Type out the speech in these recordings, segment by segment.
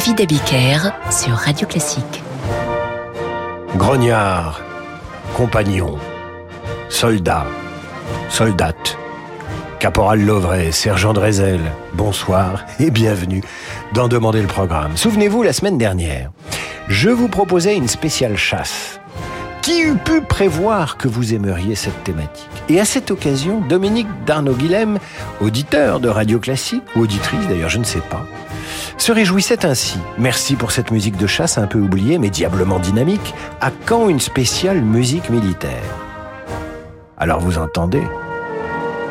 David Abiker sur Radio Classique. Grognard, compagnon, soldat, soldate, caporal Lovray, sergent Drezel, bonsoir et bienvenue dans Demander le programme. Souvenez-vous, la semaine dernière, je vous proposais une spéciale chasse qui eût pu prévoir que vous aimeriez cette thématique? Et à cette occasion, Dominique Darnaud-Guilhem, auditeur de Radio Classique, ou auditrice d'ailleurs, je ne sais pas, se réjouissait ainsi. Merci pour cette musique de chasse un peu oubliée, mais diablement dynamique. À quand une spéciale musique militaire? Alors vous entendez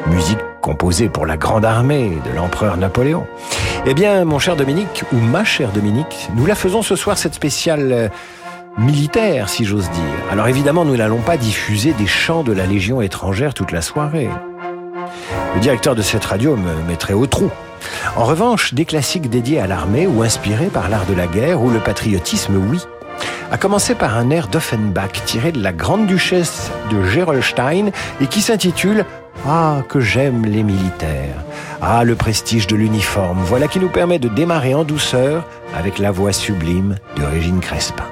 Musique composée pour la grande armée de l'empereur Napoléon. Eh bien, mon cher Dominique, ou ma chère Dominique, nous la faisons ce soir, cette spéciale euh, militaire, si j'ose dire. Alors évidemment, nous n'allons pas diffuser des chants de la Légion étrangère toute la soirée. Le directeur de cette radio me mettrait au trou. En revanche, des classiques dédiés à l'armée ou inspirés par l'art de la guerre ou le patriotisme, oui. A commencer par un air d'Offenbach tiré de la Grande Duchesse de Gerolstein et qui s'intitule Ah, que j'aime les militaires. Ah, le prestige de l'uniforme. Voilà qui nous permet de démarrer en douceur avec la voix sublime de Régine Crespin.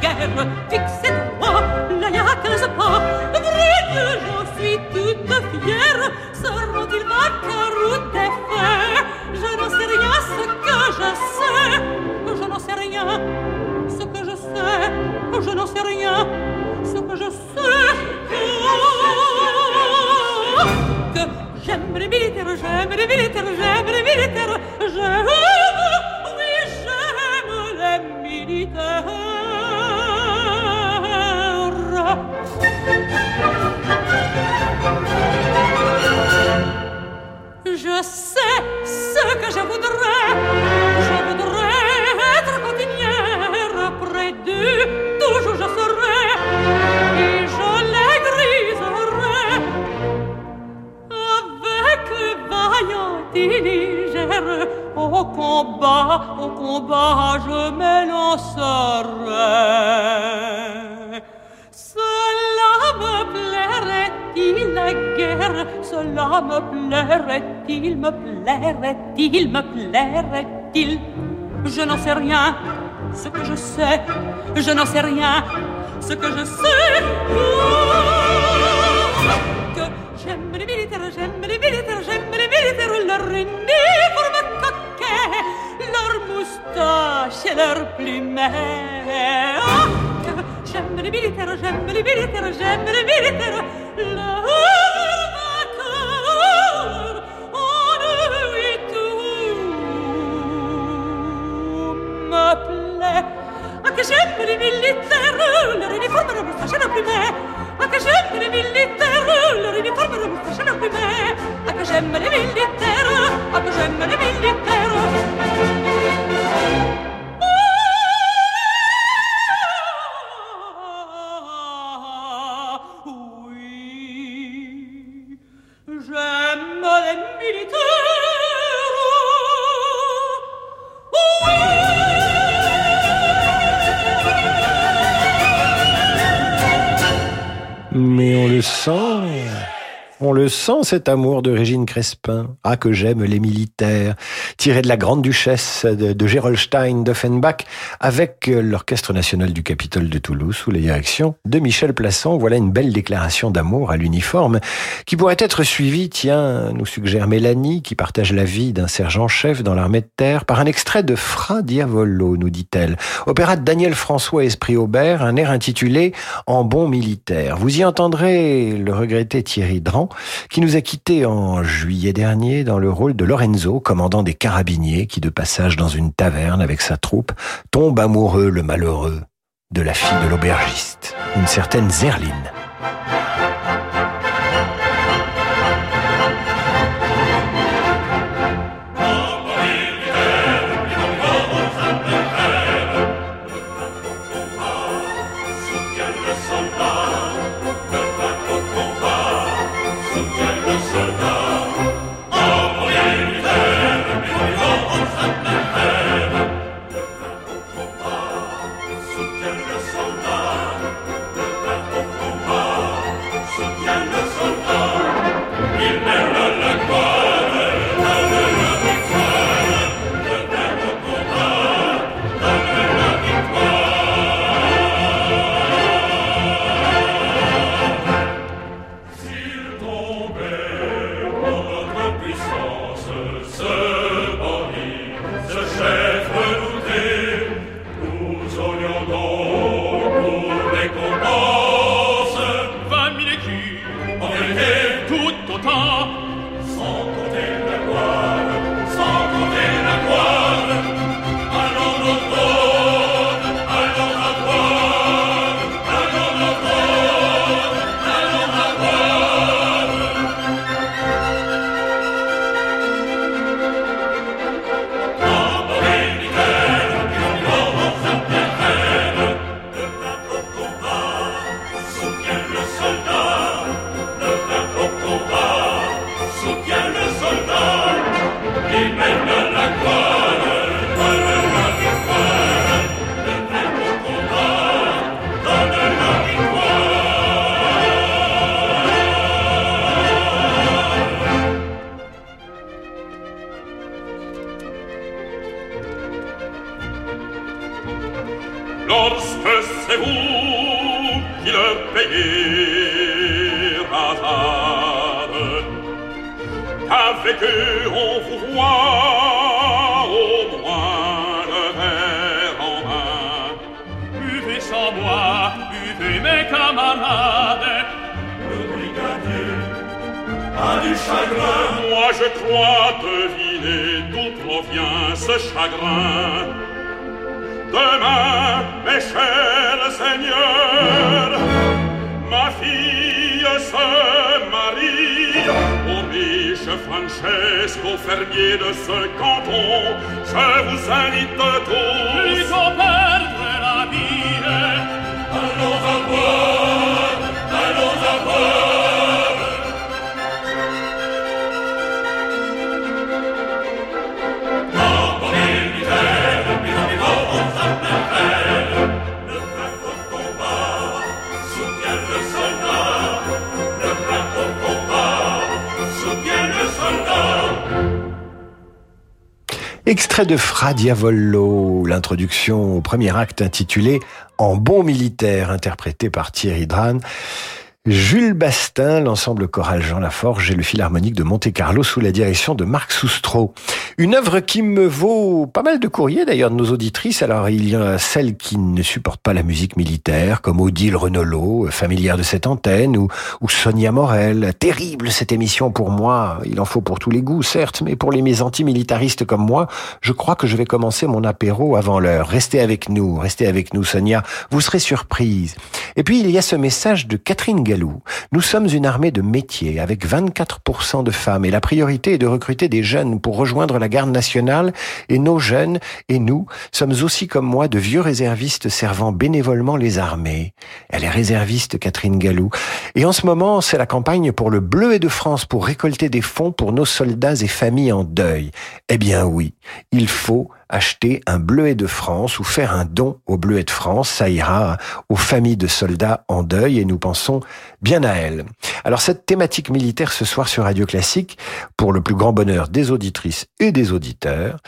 Guerre, j'aime les militaires, j'aime les militaires, oui, j'aime les militaires. Je sais ce que je voudrais. Au combat, je m'élancerai. Cela me plairait-il la guerre? Cela me plairait-il, me plairait-il, me plairait-il? Je n'en sais rien, ce que je sais, je n'en sais rien, ce que je sais. Et leur plumet. Oh, que j'aime les militaires, j'aime les militaires, j'aime les militaires, leur vainqueur, et tout me plaît. Ah, que j'aime les militaires, leur uniforme, leur moustache leur plumet. Ah, que j'aime les militaires, leur uniforme, leur moustache leur plumet. Ah, que j'aime les militaires, ah, que j'aime les militaires. Le sent, cet amour de Régine Crespin. Ah, que j'aime les militaires. Tiré de la grande duchesse de, de Gerolstein d'Offenbach avec euh, l'Orchestre national du Capitole de Toulouse sous la direction de Michel Plasson. Voilà une belle déclaration d'amour à l'uniforme qui pourrait être suivie, tiens, nous suggère Mélanie, qui partage la vie d'un sergent-chef dans l'armée de terre, par un extrait de Fra Diavolo, nous dit-elle. Opéra de Daniel François Esprit Aubert, un air intitulé En bon militaire. Vous y entendrez le regretté Thierry Dran, qui nous a quittés en juillet dernier dans le rôle de Lorenzo, commandant des carabiniers, qui de passage dans une taverne avec sa troupe, tombe amoureux le malheureux de la fille de l'aubergiste, une certaine Zerline. que on voit au moins le verre en main. Buvez sans moi, buvez mes camarades. Le brigadier a du chagrin. Moi je crois deviner d'où provient ce chagrin. Demain, mes chers seigneurs, ma fille se Francesco, fermier de ce canton, je vous invite tous. Plutôt perdre la vie, allons à boire. Extrait de Fra Diavolo, l'introduction au premier acte intitulé En bon militaire, interprété par Thierry Dran. Jules Bastin, l'ensemble choral Jean Laforge et le Philharmonique de Monte-Carlo sous la direction de Marc Soustro. Une œuvre qui me vaut pas mal de courriers d'ailleurs de nos auditrices. Alors il y a celles qui ne supportent pas la musique militaire, comme Odile Renolo, familière de cette antenne, ou, Sonia Morel. Terrible cette émission pour moi. Il en faut pour tous les goûts, certes, mais pour les mes antimilitaristes comme moi, je crois que je vais commencer mon apéro avant l'heure. Restez avec nous, restez avec nous, Sonia. Vous serez surprise. Et puis il y a ce message de Catherine nous sommes une armée de métiers avec 24% de femmes et la priorité est de recruter des jeunes pour rejoindre la garde nationale et nos jeunes et nous sommes aussi comme moi de vieux réservistes servant bénévolement les armées. Elle est réserviste Catherine Gallou. Et en ce moment, c'est la campagne pour le Bleu et de France pour récolter des fonds pour nos soldats et familles en deuil. Eh bien oui, il faut acheter un bleuet de France ou faire un don au bleuet de France. Ça ira aux familles de soldats en deuil et nous pensons bien à elles. Alors cette thématique militaire ce soir sur Radio Classique, pour le plus grand bonheur des auditrices et des auditeurs,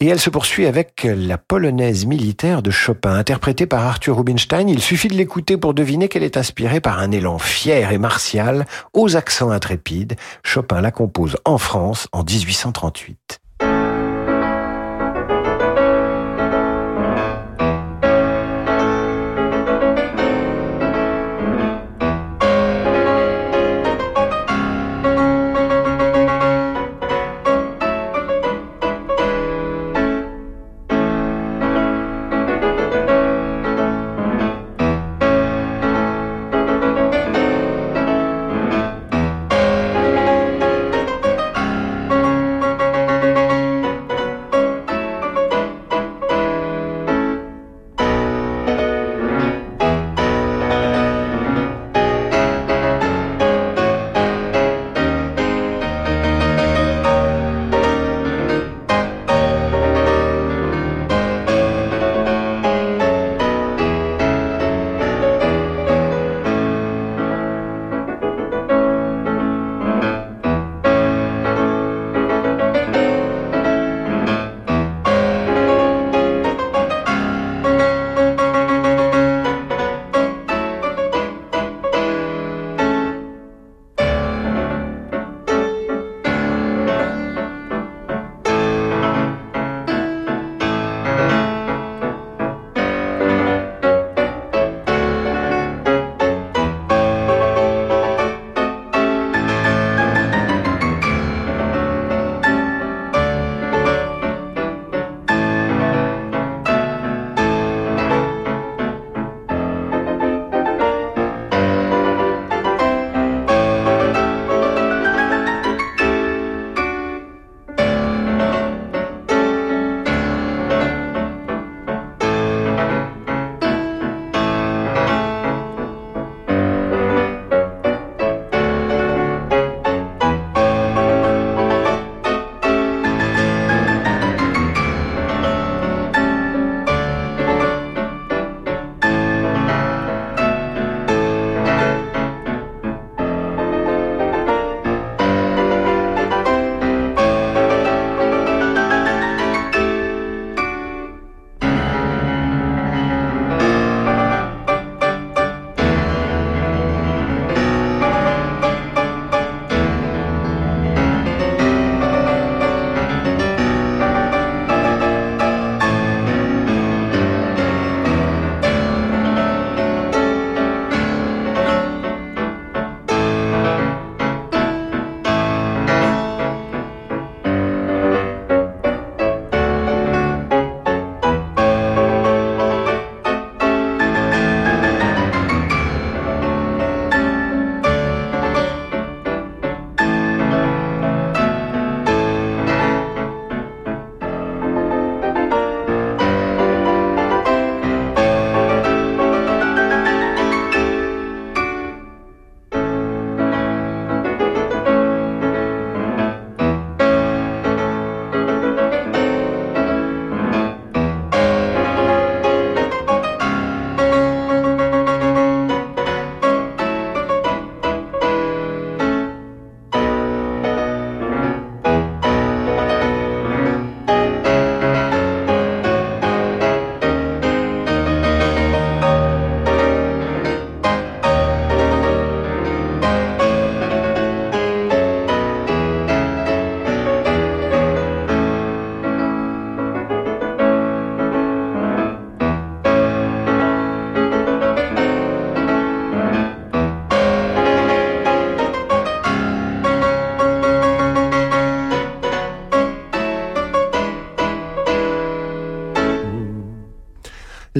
et elle se poursuit avec la polonaise militaire de Chopin, interprétée par Arthur Rubinstein. Il suffit de l'écouter pour deviner qu'elle est inspirée par un élan fier et martial aux accents intrépides. Chopin la compose en France en 1838.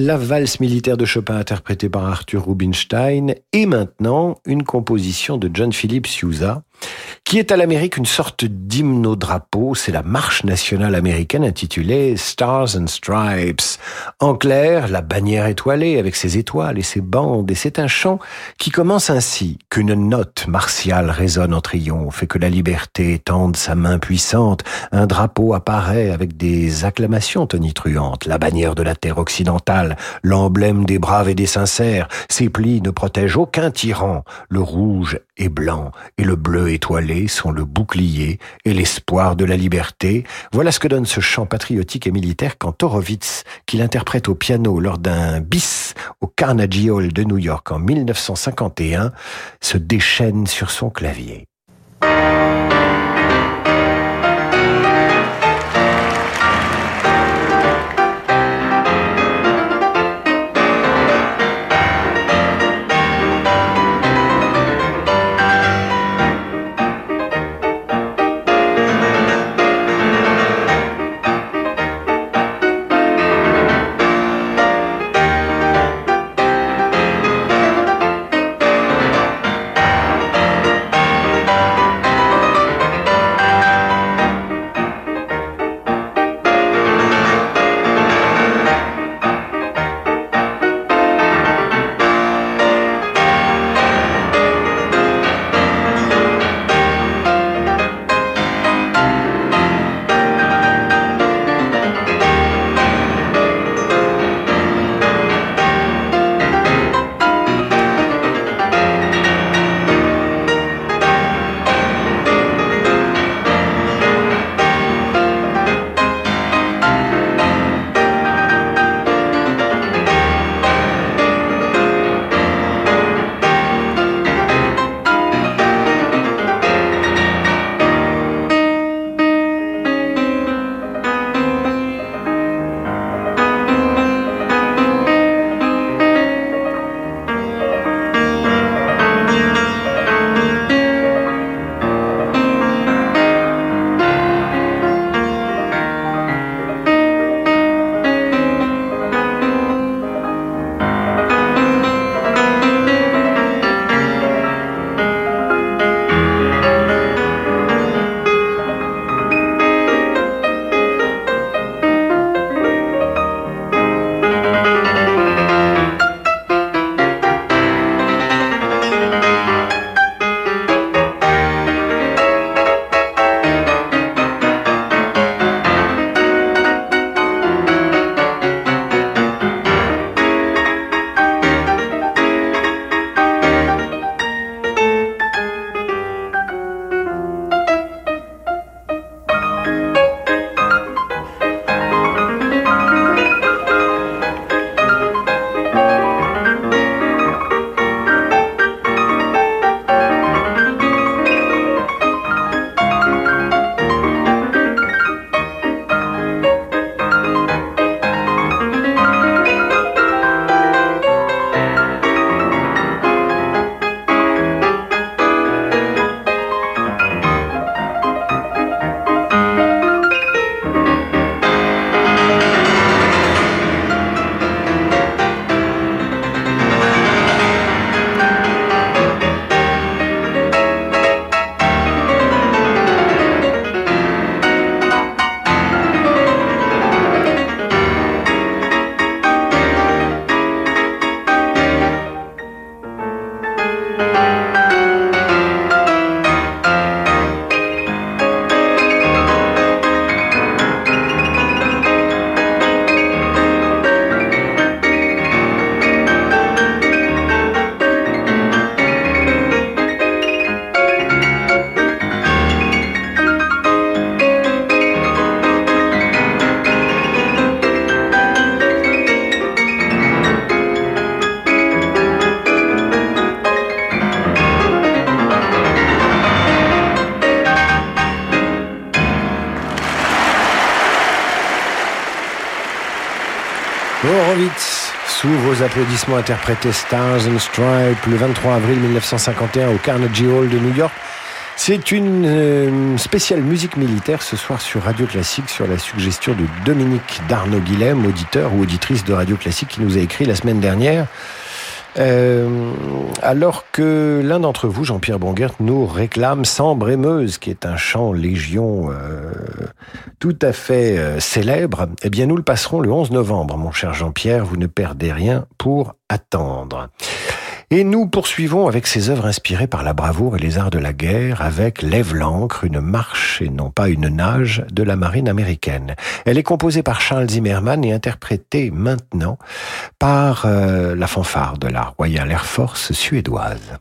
La valse militaire de Chopin interprétée par Arthur Rubinstein et maintenant une composition de John Philip Sousa qui est à l'Amérique une sorte d'hymne au drapeau. C'est la marche nationale américaine intitulée Stars and Stripes. En clair, la bannière étoilée avec ses étoiles et ses bandes. Et c'est un chant qui commence ainsi. Qu'une note martiale résonne en triomphe et que la liberté tende sa main puissante. Un drapeau apparaît avec des acclamations tonitruantes. La bannière de la terre occidentale, l'emblème des braves et des sincères. Ses plis ne protègent aucun tyran. Le rouge est blanc et le bleu étoilé sont le bouclier et l'espoir de la liberté. Voilà ce que donne ce chant patriotique et militaire quand Horowitz, qu'il interprète au piano lors d'un bis au Carnegie Hall de New York en 1951, se déchaîne sur son clavier. Applaudissements interprétés Stars and Stripes le 23 avril 1951 au Carnegie Hall de New York. C'est une euh, spéciale musique militaire ce soir sur Radio Classique sur la suggestion de Dominique Darnaud Guilhem, auditeur ou auditrice de Radio Classique qui nous a écrit la semaine dernière. Euh, alors que l'un d'entre vous, Jean-Pierre Bongert, nous réclame Sambre et qui est un chant légion euh, tout à fait célèbre, eh bien nous le passerons le 11 novembre, mon cher Jean-Pierre, vous ne perdez rien pour attendre. Et nous poursuivons avec ces œuvres inspirées par la bravoure et les arts de la guerre avec Lève l'ancre, une marche et non pas une nage de la marine américaine. Elle est composée par Charles Zimmerman et interprétée maintenant par euh, la fanfare de la Royal Air Force suédoise.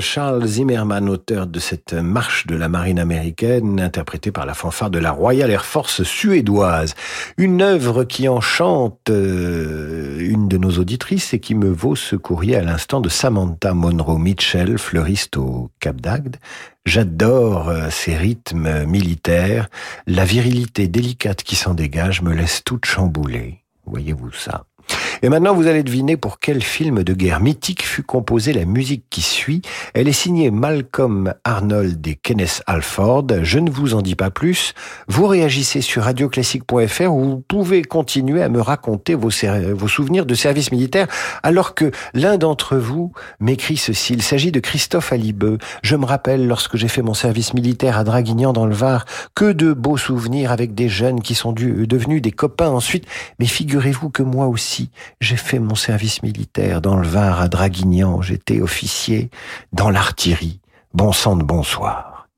Charles Zimmerman, auteur de cette marche de la marine américaine, interprétée par la fanfare de la Royal Air Force suédoise. Une œuvre qui enchante euh, une de nos auditrices et qui me vaut ce courrier à l'instant de Samantha Monroe Mitchell, fleuriste au Cap d'Agde. J'adore euh, ces rythmes militaires. La virilité délicate qui s'en dégage me laisse toute chamboulée. Voyez-vous ça? Et maintenant, vous allez deviner pour quel film de guerre mythique fut composée la musique qui suit. Elle est signée Malcolm Arnold et Kenneth Alford. Je ne vous en dis pas plus. Vous réagissez sur radioclassique.fr où vous pouvez continuer à me raconter vos, vos souvenirs de service militaire alors que l'un d'entre vous m'écrit ceci. Il s'agit de Christophe Alibeux. Je me rappelle lorsque j'ai fait mon service militaire à Draguignan dans le Var, que de beaux souvenirs avec des jeunes qui sont devenus des copains ensuite. Mais figurez-vous que moi aussi, j'ai fait mon service militaire dans le Var à Draguignan. J'étais officier dans l'artillerie. Bon sang de bonsoir.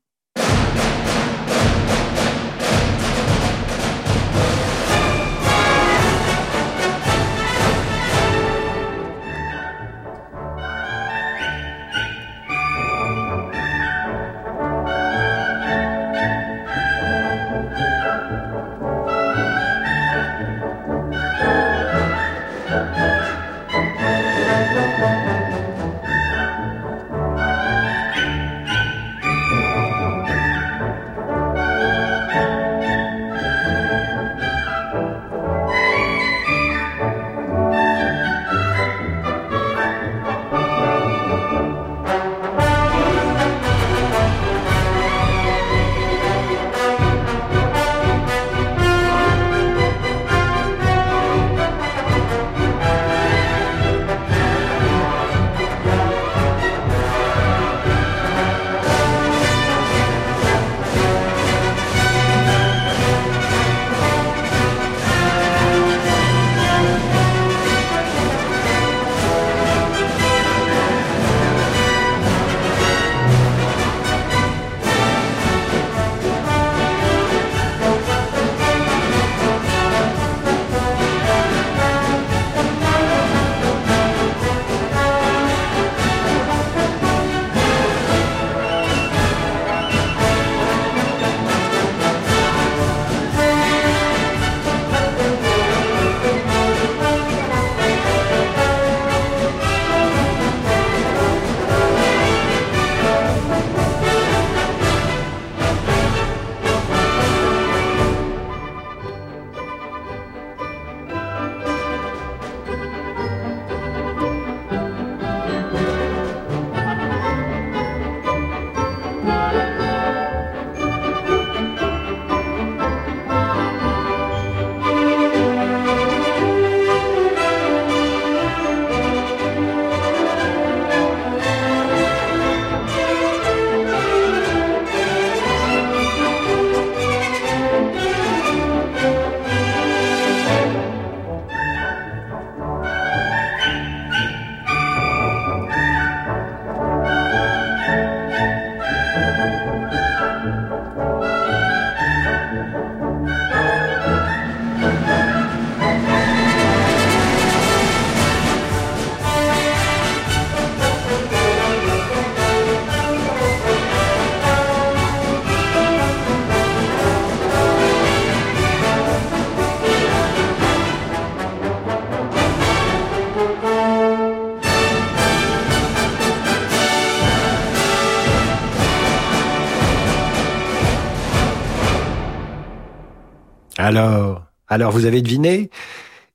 Alors, alors vous avez deviné?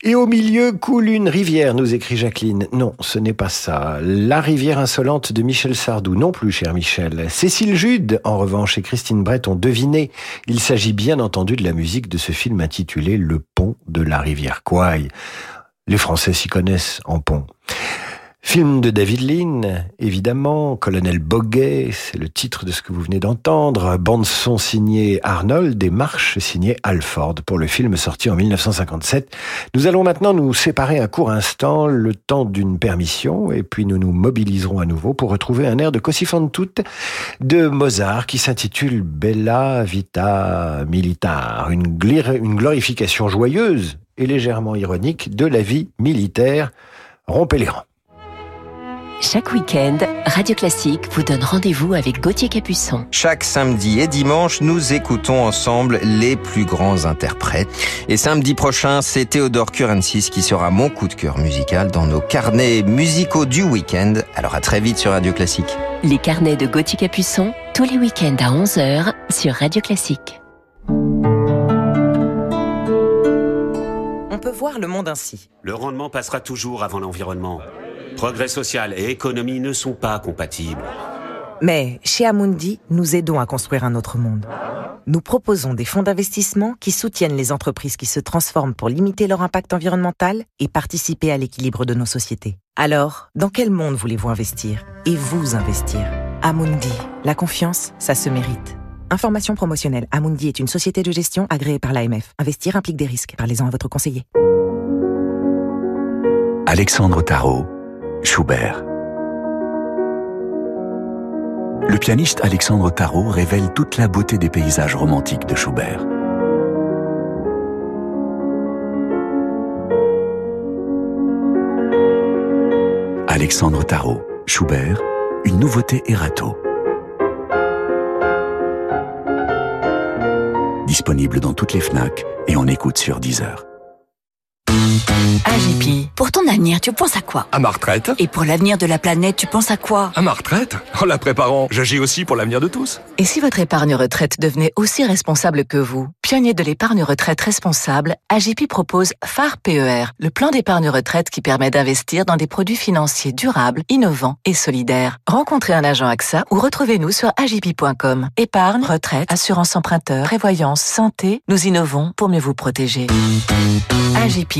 Et au milieu coule une rivière, nous écrit Jacqueline. Non, ce n'est pas ça. La rivière insolente de Michel Sardou, non plus, cher Michel. Cécile Jude, en revanche, et Christine Brett ont deviné. Il s'agit bien entendu de la musique de ce film intitulé Le pont de la rivière Kouai. Les Français s'y connaissent en pont. Film de David Lean, évidemment, Colonel Boguet, c'est le titre de ce que vous venez d'entendre, bande son signée Arnold et marche signée Alford pour le film sorti en 1957. Nous allons maintenant nous séparer un court instant, le temps d'une permission, et puis nous nous mobiliserons à nouveau pour retrouver un air de Così fan tutte de Mozart qui s'intitule Bella Vita Militar, une, une glorification joyeuse et légèrement ironique de la vie militaire. Rompez les rangs. Chaque week-end, Radio Classique vous donne rendez-vous avec Gauthier Capuçon. Chaque samedi et dimanche, nous écoutons ensemble les plus grands interprètes. Et samedi prochain, c'est Théodore Curensis qui sera mon coup de cœur musical dans nos carnets musicaux du week-end. Alors à très vite sur Radio Classique. Les carnets de Gauthier Capuçon, tous les week-ends à 11h sur Radio Classique. On peut voir le monde ainsi. Le rendement passera toujours avant l'environnement. Progrès social et économie ne sont pas compatibles. Mais chez Amundi, nous aidons à construire un autre monde. Nous proposons des fonds d'investissement qui soutiennent les entreprises qui se transforment pour limiter leur impact environnemental et participer à l'équilibre de nos sociétés. Alors, dans quel monde voulez-vous investir Et vous investir? Amundi, la confiance, ça se mérite. Information promotionnelle. Amundi est une société de gestion agréée par l'AMF. Investir implique des risques. Parlez-en à votre conseiller. Alexandre Tarot Schubert. Le pianiste Alexandre Tarot révèle toute la beauté des paysages romantiques de Schubert. Alexandre Tarot, Schubert, une nouveauté Erato. Disponible dans toutes les FNAC et en écoute sur Deezer. AGP, pour ton avenir, tu penses à quoi? À ma retraite. Et pour l'avenir de la planète, tu penses à quoi? À ma retraite? En la préparant, j'agis aussi pour l'avenir de tous. Et si votre épargne retraite devenait aussi responsable que vous? Pionnier de l'épargne retraite responsable, AGP propose phare PER, le plan d'épargne retraite qui permet d'investir dans des produits financiers durables, innovants et solidaires. Rencontrez un agent AXA ou retrouvez-nous sur agip.com. Épargne, retraite, assurance emprunteur, prévoyance, santé, nous innovons pour mieux vous protéger. AGP.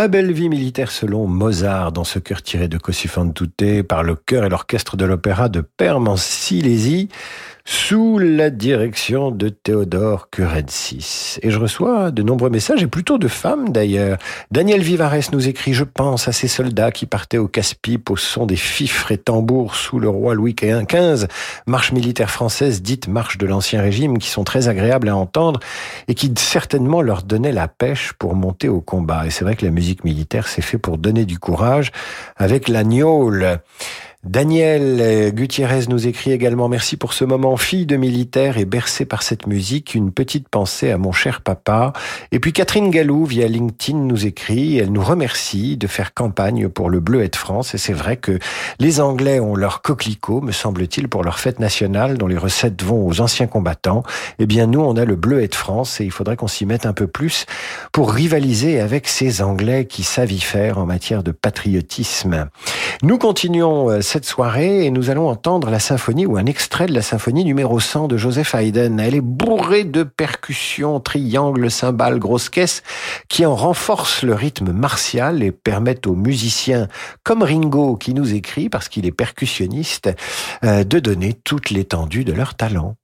La belle vie militaire selon Mozart dans ce chœur tiré de Così par le chœur et l'orchestre de l'opéra de Perm en Silésie sous la direction de Théodore Curensis. Et je reçois de nombreux messages, et plutôt de femmes d'ailleurs. Daniel Vivares nous écrit « Je pense à ces soldats qui partaient au casse-pipe au son des fifres et tambours sous le roi Louis XV, marche militaire française dite marche de l'Ancien Régime, qui sont très agréables à entendre et qui certainement leur donnaient la pêche pour monter au combat. Et c'est vrai que la musique militaire, c'est fait pour donner du courage avec la Daniel Gutiérrez nous écrit également merci pour ce moment fille de militaire et bercée par cette musique, une petite pensée à mon cher papa. Et puis Catherine Gallou via LinkedIn nous écrit, elle nous remercie de faire campagne pour le Bleuet de France et c'est vrai que les Anglais ont leur coquelicot, me semble-t-il, pour leur fête nationale dont les recettes vont aux anciens combattants. Eh bien nous on a le Bleuet de France et il faudrait qu'on s'y mette un peu plus pour rivaliser avec ces Anglais qui savent y faire en matière de patriotisme. Nous continuons euh, cette soirée et nous allons entendre la symphonie ou un extrait de la symphonie numéro 100 de Joseph Haydn. Elle est bourrée de percussions, triangles, cymbales, grosses caisses qui en renforcent le rythme martial et permettent aux musiciens comme Ringo qui nous écrit parce qu'il est percussionniste euh, de donner toute l'étendue de leur talent.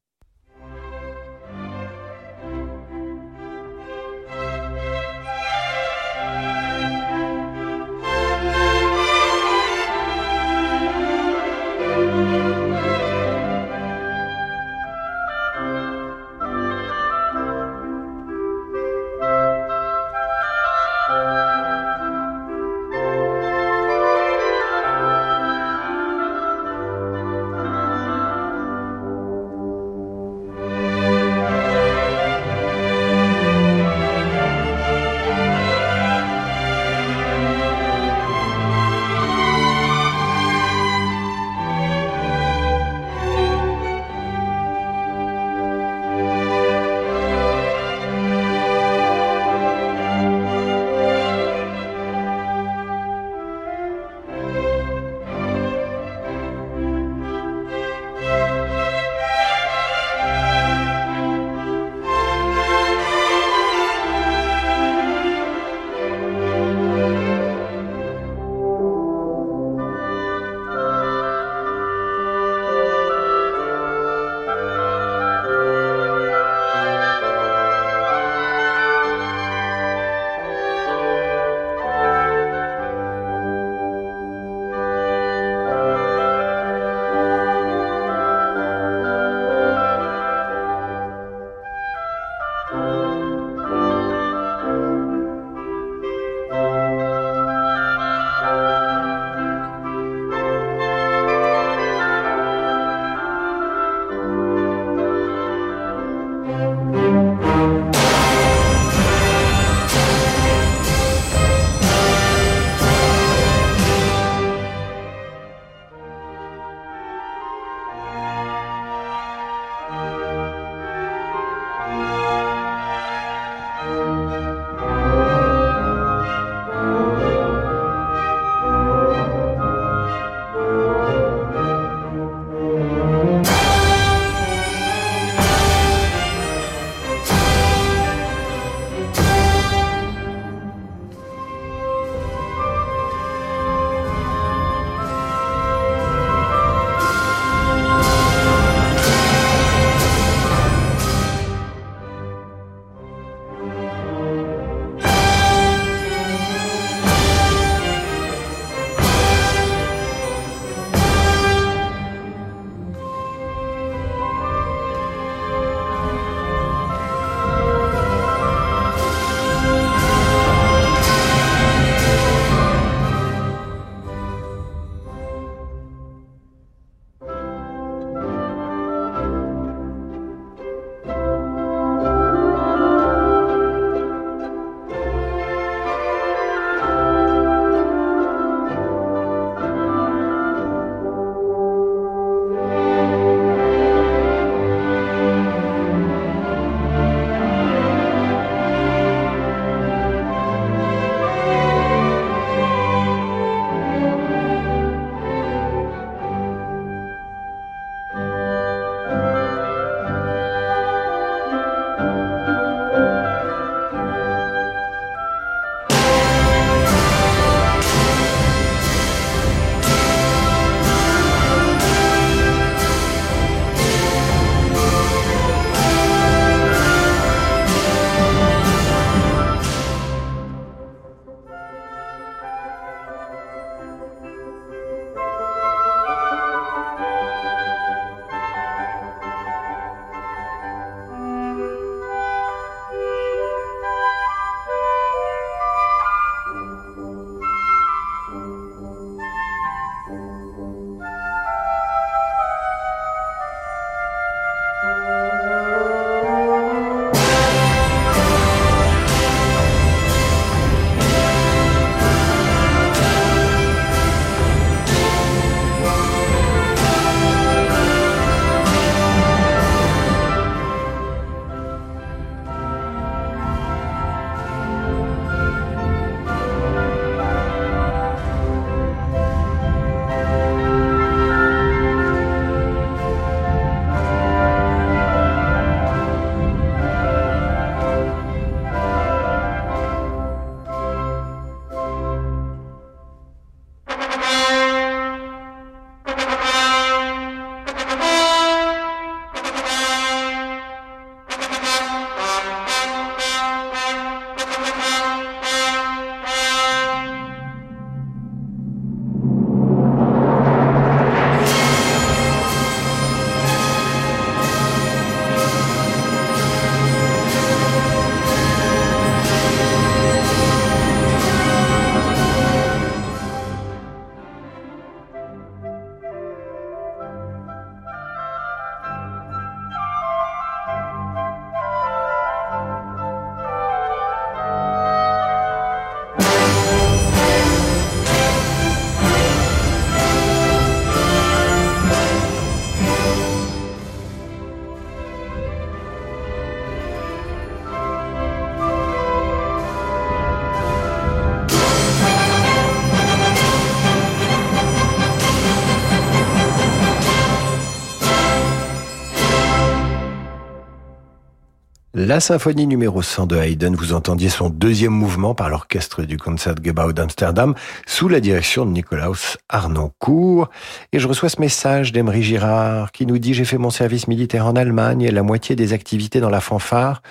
La symphonie numéro 100 de Haydn, vous entendiez son deuxième mouvement par l'orchestre du Concertgebouw d'Amsterdam sous la direction de Nicolaus Arnoncourt. Et je reçois ce message d'Emery Girard qui nous dit j'ai fait mon service militaire en Allemagne et la moitié des activités dans la fanfare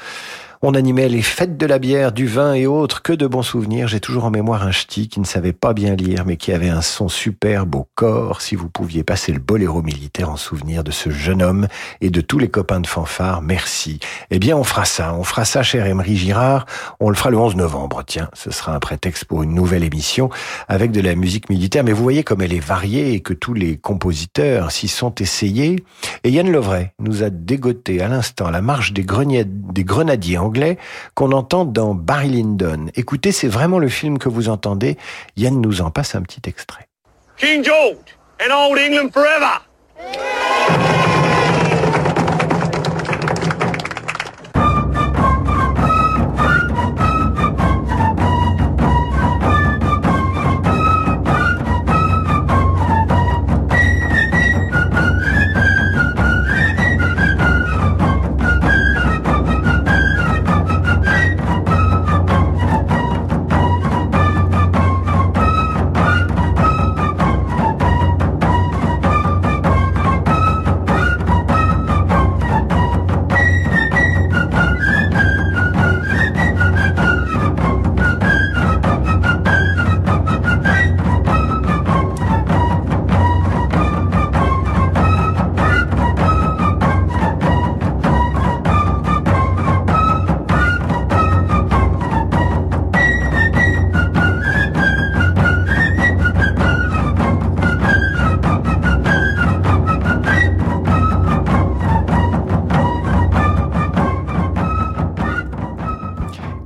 on animait les fêtes de la bière, du vin et autres, que de bons souvenirs. J'ai toujours en mémoire un ch'ti qui ne savait pas bien lire, mais qui avait un son superbe au corps. Si vous pouviez passer le boléro militaire en souvenir de ce jeune homme et de tous les copains de fanfare, merci. Eh bien, on fera ça. On fera ça, cher Emery Girard. On le fera le 11 novembre. Tiens, ce sera un prétexte pour une nouvelle émission avec de la musique militaire. Mais vous voyez comme elle est variée et que tous les compositeurs s'y sont essayés. Et Yann Lovray nous a dégoté à l'instant la marche des, des grenadiers qu'on entend dans Barry Lyndon. Écoutez, c'est vraiment le film que vous entendez. Yann nous en passe un petit extrait. King George and old England forever.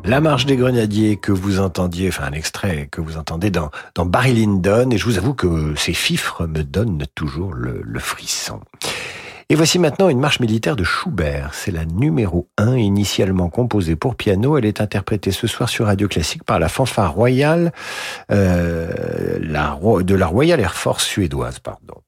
La marche des grenadiers que vous entendiez, enfin un extrait que vous entendez dans, Barry Lyndon, et je vous avoue que ces fifres me donnent toujours le, frisson. Et voici maintenant une marche militaire de Schubert. C'est la numéro 1, initialement composée pour piano. Elle est interprétée ce soir sur Radio Classique par la fanfare royale euh, de la Royal Air Force suédoise. Pardon.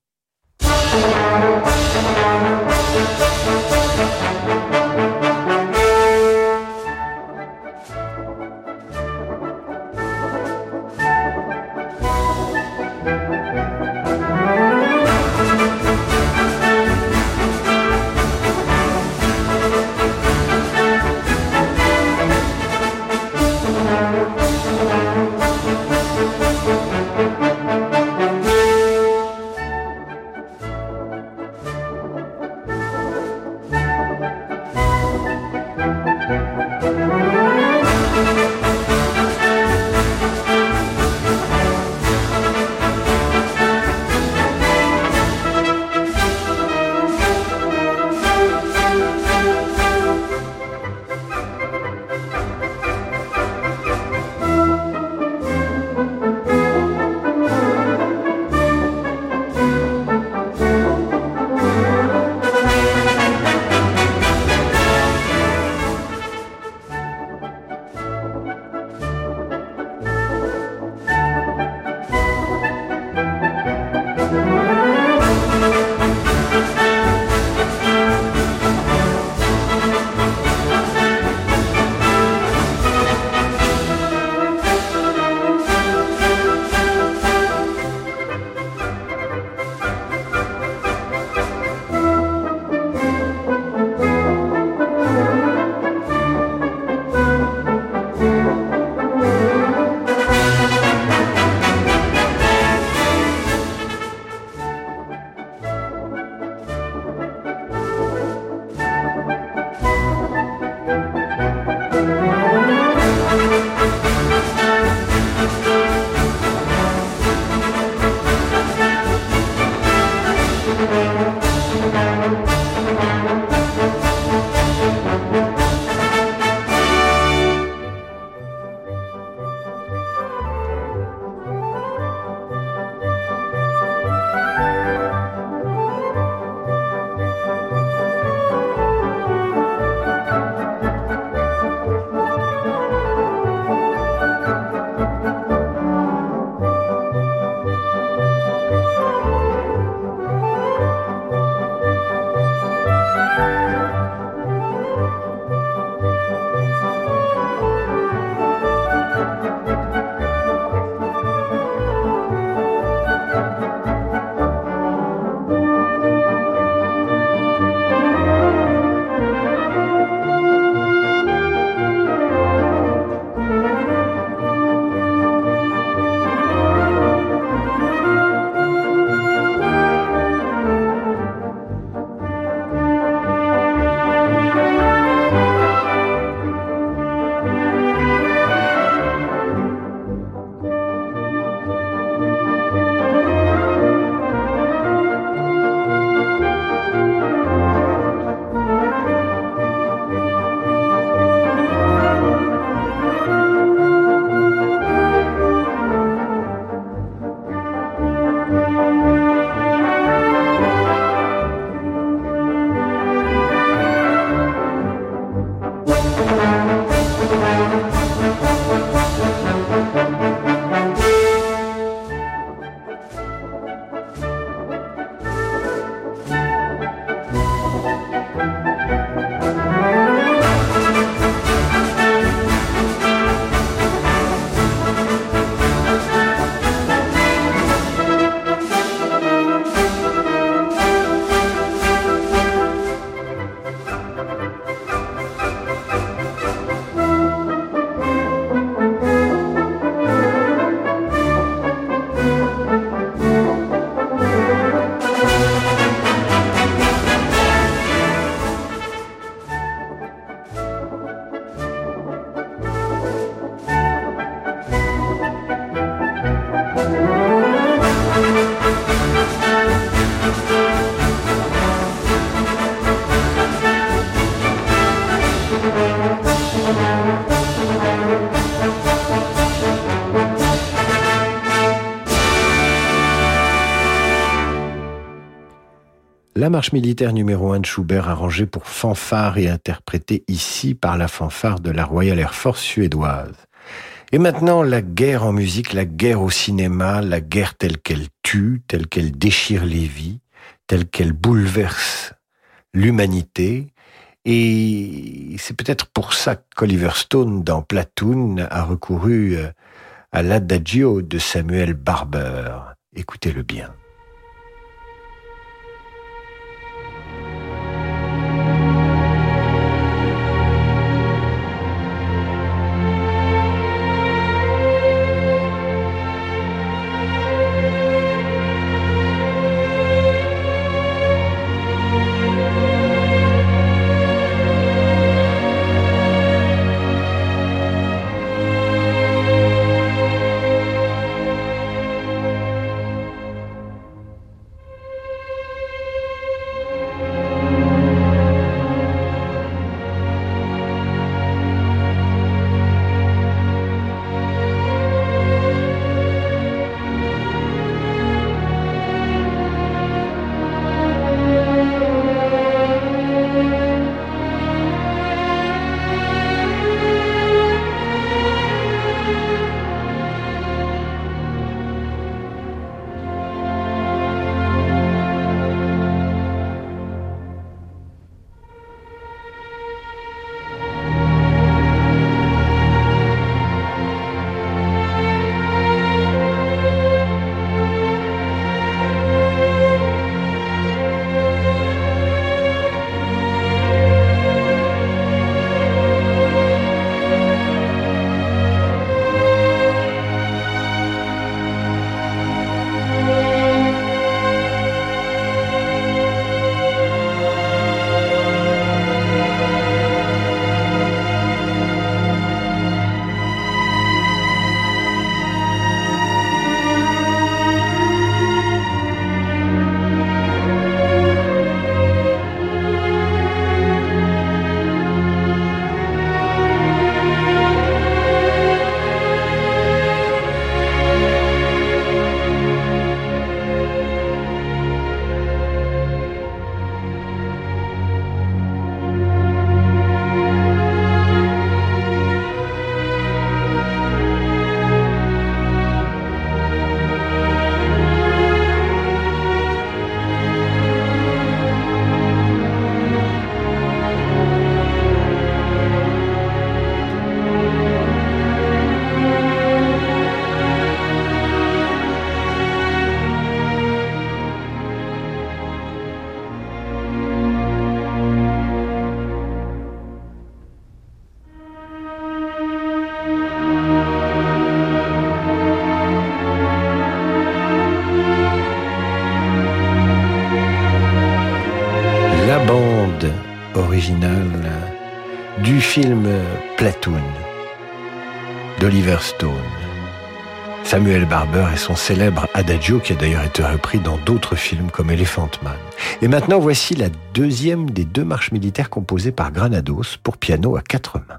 La marche militaire numéro 1 de Schubert arrangée pour fanfare et interprétée ici par la fanfare de la Royal Air Force suédoise. Et maintenant, la guerre en musique, la guerre au cinéma, la guerre telle qu'elle tue, telle qu'elle déchire les vies, telle qu'elle bouleverse l'humanité. Et c'est peut-être pour ça qu'Oliver Stone, dans Platoon, a recouru euh, à l'adagio de Samuel Barber. Écoutez-le bien. d'Oliver Stone. Samuel Barber et son célèbre Adagio qui a d'ailleurs été repris dans d'autres films comme Elephant Man. Et maintenant voici la deuxième des deux marches militaires composées par Granados pour piano à quatre mains.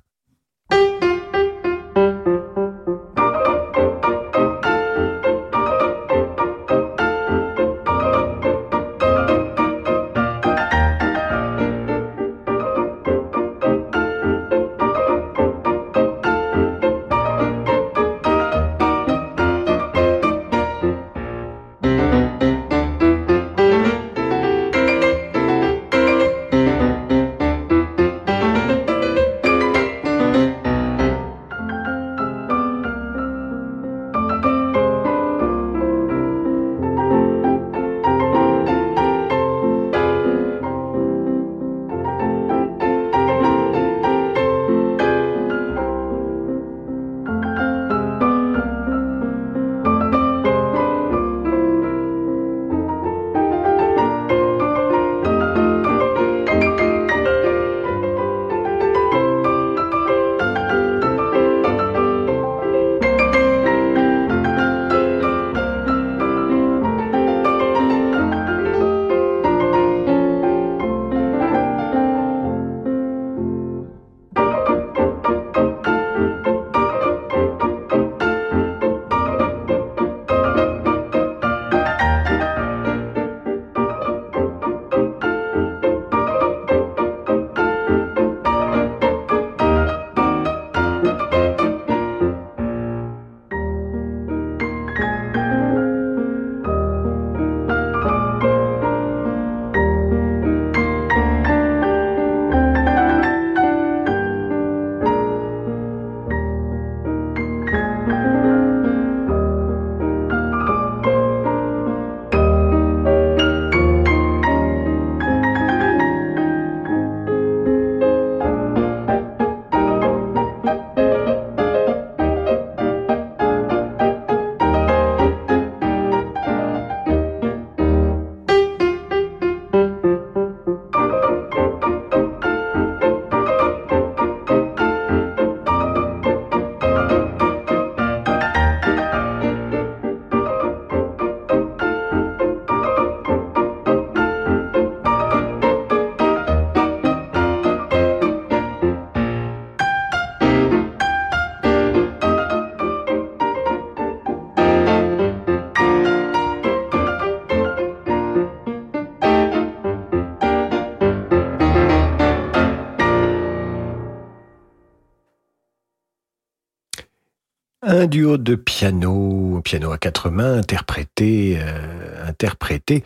Un duo de piano, piano à quatre mains, interprété, euh, interprété.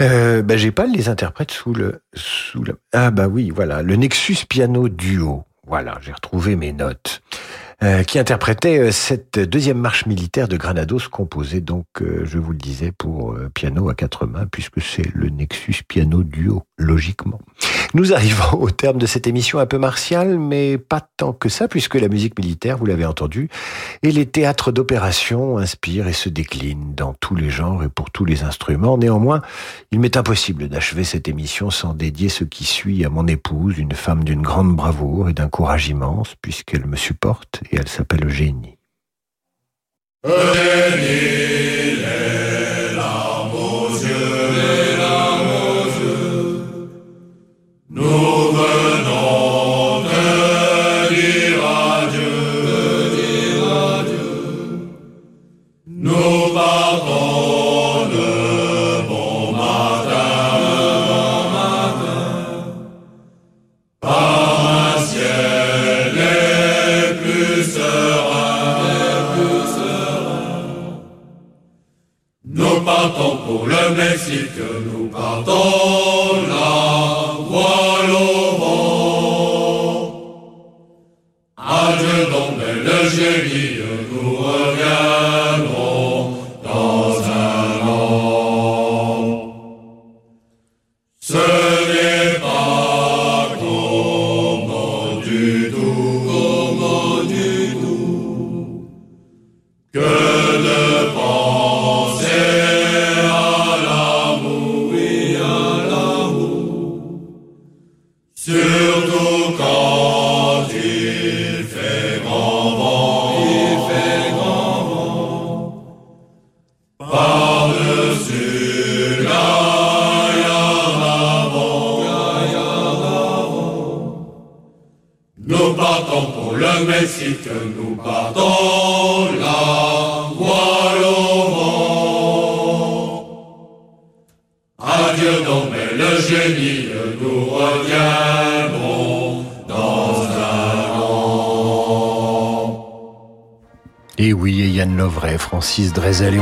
Euh, bah, j'ai pas les interprètes sous le, sous le. Ah bah oui, voilà, le Nexus Piano Duo. Voilà, j'ai retrouvé mes notes. Euh, qui interprétait euh, cette deuxième marche militaire de Granados, composée donc, euh, je vous le disais, pour piano à quatre mains, puisque c'est le Nexus Piano Duo, logiquement. Nous arrivons au terme de cette émission un peu martiale, mais pas tant que ça, puisque la musique militaire, vous l'avez entendu, et les théâtres d'opération inspirent et se déclinent dans tous les genres et pour tous les instruments. Néanmoins, il m'est impossible d'achever cette émission sans dédier ce qui suit à mon épouse, une femme d'une grande bravoure et d'un courage immense, puisqu'elle me supporte et elle s'appelle aux yeux, nous venons de dire dire adieu, nous partons le Mexique, nous partons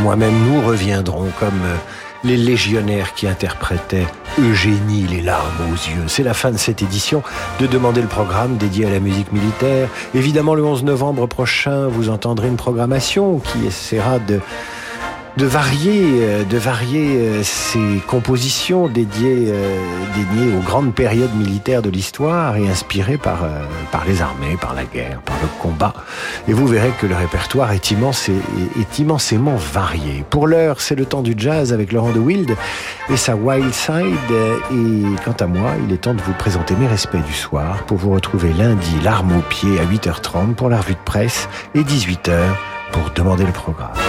moi-même, nous reviendrons comme euh, les légionnaires qui interprétaient Eugénie, les larmes aux yeux. C'est la fin de cette édition de Demander le programme dédié à la musique militaire. Évidemment, le 11 novembre prochain, vous entendrez une programmation qui essaiera de de varier, euh, de varier euh, ces compositions dédiées, euh, dédiées aux grandes périodes militaires de l'histoire et inspirées par, par les armées, par la guerre, par le combat. Et vous verrez que le répertoire est immense et est immensément varié. Pour l'heure, c'est le temps du jazz avec Laurent de Wild et sa Wild Side. Et quant à moi, il est temps de vous présenter mes respects du soir pour vous retrouver lundi, l'arme au pied à 8h30 pour la revue de presse et 18h pour demander le programme.